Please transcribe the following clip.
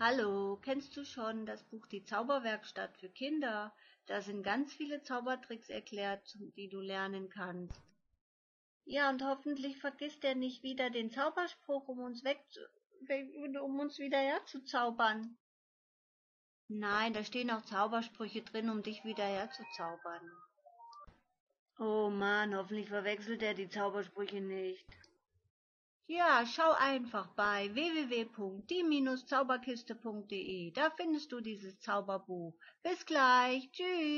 Hallo, kennst du schon das Buch Die Zauberwerkstatt für Kinder? Da sind ganz viele Zaubertricks erklärt, die du lernen kannst. Ja, und hoffentlich vergisst er nicht wieder den Zauberspruch, um uns weg, um uns wieder herzuzaubern. Nein, da stehen auch Zaubersprüche drin, um dich wieder herzuzaubern. Oh Mann, hoffentlich verwechselt er die Zaubersprüche nicht. Ja, schau einfach bei www.die-zauberkiste.de. Da findest du dieses Zauberbuch. Bis gleich. Tschüss.